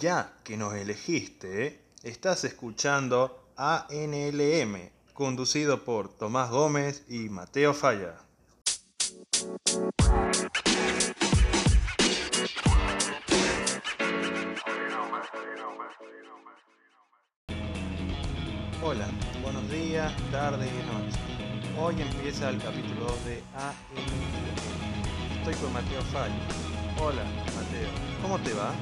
Ya que nos elegiste, estás escuchando ANLM, conducido por Tomás Gómez y Mateo Falla. Hola, buenos días, tarde y noche. Hoy empieza el capítulo 2 de ANLM. Estoy con Mateo Falla. Hola, Mateo, ¿cómo te va?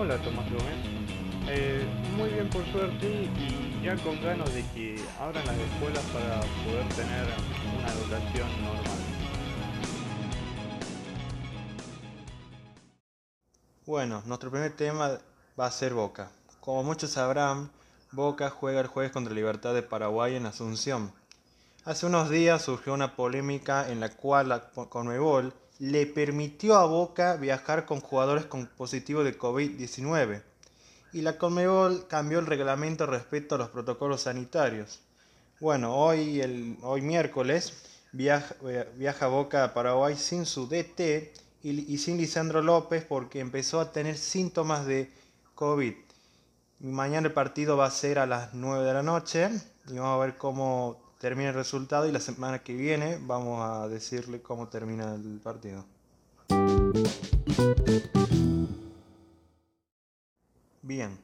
Hola Tomás Gómez. Eh, muy bien por suerte y ya con ganas de que abran las escuelas para poder tener una educación normal. Bueno, nuestro primer tema va a ser Boca. Como muchos sabrán, Boca juega el jueves contra Libertad de Paraguay en Asunción. Hace unos días surgió una polémica en la cual la Conmebol le permitió a Boca viajar con jugadores con positivo de COVID-19 y la Conmebol cambió el reglamento respecto a los protocolos sanitarios. Bueno, hoy, el, hoy miércoles viaja, viaja Boca a Paraguay sin su DT y, y, sin Lisandro López porque empezó a tener síntomas de COVID. Mañana el partido va a ser a las 9 de la noche y vamos a ver cómo termina el resultado y la semana que viene vamos a decirle cómo termina el partido. Bien,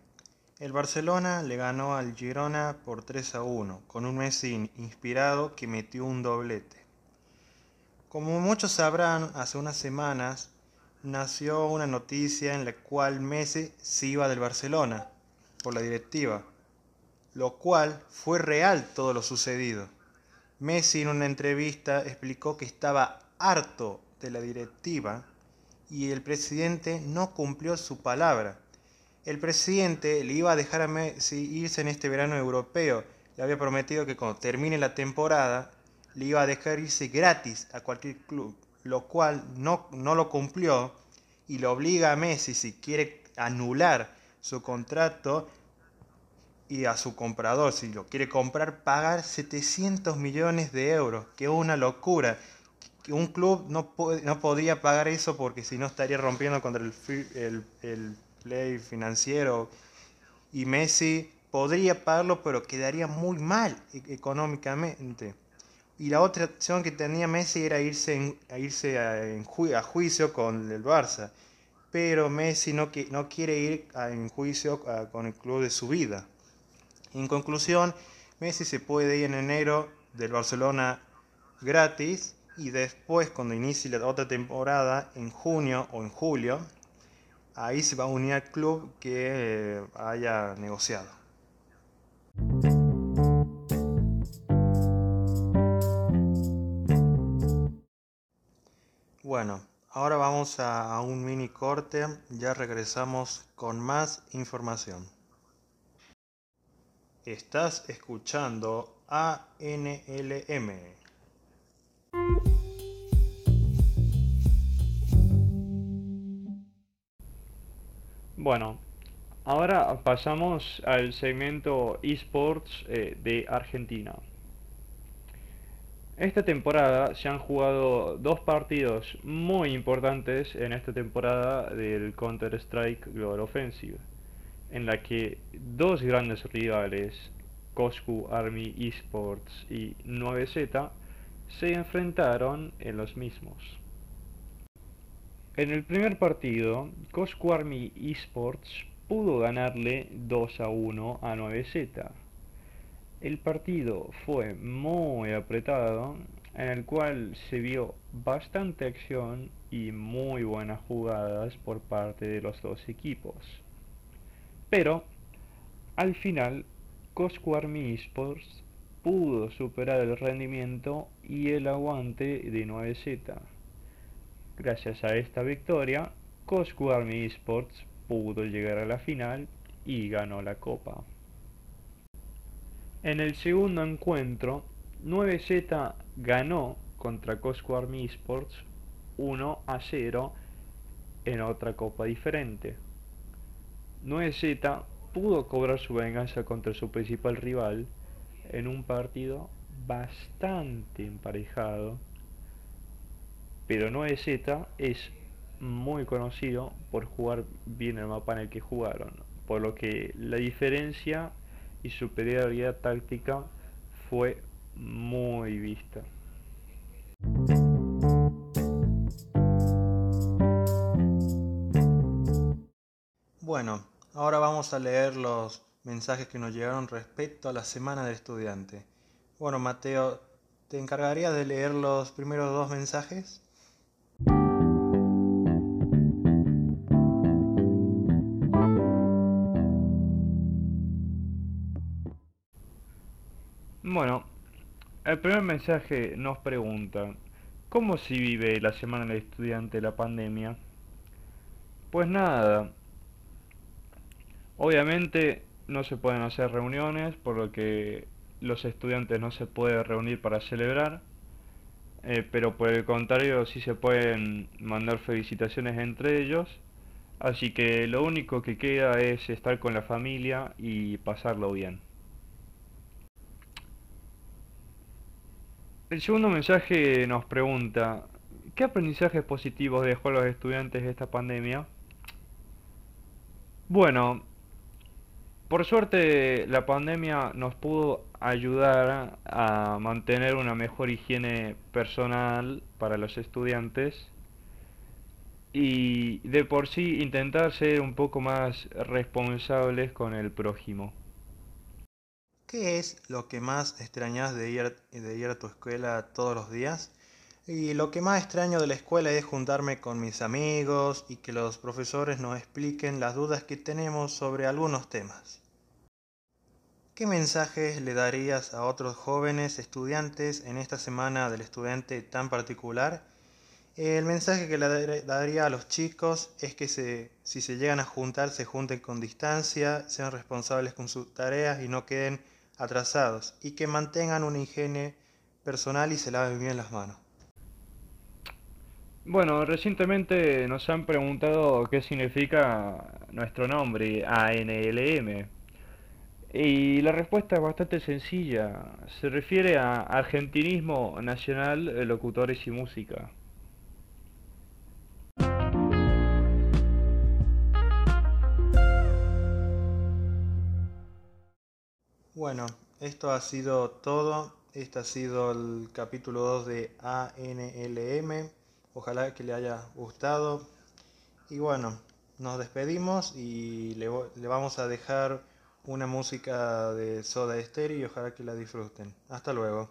el Barcelona le ganó al Girona por 3 a 1, con un Messi inspirado que metió un doblete. Como muchos sabrán, hace unas semanas nació una noticia en la cual Messi se iba del Barcelona por la directiva lo cual fue real todo lo sucedido. Messi en una entrevista explicó que estaba harto de la directiva y el presidente no cumplió su palabra. El presidente le iba a dejar a Messi irse en este verano europeo. Le había prometido que cuando termine la temporada le iba a dejar irse gratis a cualquier club, lo cual no, no lo cumplió y le obliga a Messi, si quiere anular su contrato, y a su comprador, si lo quiere comprar, pagar 700 millones de euros, que es una locura. Un club no, no podría pagar eso porque si no estaría rompiendo contra el, el, el play financiero. Y Messi podría pagarlo, pero quedaría muy mal e-, económicamente. Y la otra opción que tenía Messi era irse, en, a, irse a, en ju a, juicio con el Barça. Pero Messi no, que, no quiere ir a, en juicio con el club de su vida. En conclusión, Messi se puede ir en enero del Barcelona gratis y después cuando inicie la otra temporada en junio o en julio, ahí se va a unir al club que eh, haya negociado. Bueno, ahora vamos a un mini corte, ya regresamos con más información. Estás escuchando ANLM. Bueno, ahora pasamos al segmento esports eh, de Argentina. Esta temporada se han jugado dos partidos muy importantes en esta temporada del Counter-Strike Global Offensive en la que dos grandes rivales, Coscu Army Esports y 9Z, se enfrentaron en los mismos. En el primer partido, Coscu Army Esports pudo ganarle 2 a 1 a 9Z. El partido fue muy apretado, en el cual se vio bastante acción y muy buenas jugadas por parte de los dos equipos. Pero, al final, Esports pudo superar el rendimiento y el aguante de 9Z. Gracias a esta victoria, Cosco Army Esports pudo llegar a la final y ganó la copa. En el segundo encuentro, 9Z ganó contra Cosco Army Esports 1 a 0 en otra copa diferente. 9Z pudo cobrar su venganza contra su principal rival en un partido bastante emparejado pero 9Z es muy conocido por jugar bien el mapa en el que jugaron, por lo que la diferencia y superioridad táctica fue muy vista. Bueno, ahora vamos a leer los mensajes que nos llegaron respecto a la semana del estudiante. Bueno, Mateo, ¿te encargarías de leer los primeros dos mensajes? Bueno, el primer mensaje nos pregunta, ¿cómo se vive la semana del estudiante la pandemia? Pues nada, obviamente no se pueden hacer reuniones, por lo que los estudiantes no se pueden reunir para celebrar, eh, pero por el contrario sí se pueden mandar felicitaciones entre ellos, así que lo único que queda es estar con la familia y pasarlo bien. El segundo mensaje nos pregunta, ¿qué aprendizajes positivos dejó a los estudiantes esta pandemia? Bueno, por suerte la pandemia nos pudo ayudar a mantener una mejor higiene personal para los estudiantes y de por sí intentar ser un poco más responsables con el prójimo. ¿Qué es lo que más extrañas de ir, de ir a tu escuela todos los días? Y lo que más extraño de la escuela es juntarme con mis amigos y que los profesores nos expliquen las dudas que tenemos sobre algunos temas. ¿Qué mensajes le darías a otros jóvenes estudiantes en esta semana del estudiante tan particular? El mensaje que le daría a los chicos es que si se llegan a juntar, se junten con distancia, sean responsables con sus tareas y no queden atrasados y que mantengan una higiene personal y se laven bien las manos. Bueno, recientemente nos han preguntado qué significa nuestro nombre, ANLM. Y la respuesta es bastante sencilla. Se refiere a Argentinismo Nacional, Locutores y Música. Bueno, esto ha sido todo. Este ha sido el capítulo 2 de ANLM. Ojalá que le haya gustado. Y bueno, nos despedimos y le, vamos a dejar una música de Soda Stereo y ojalá que la disfruten. Hasta luego.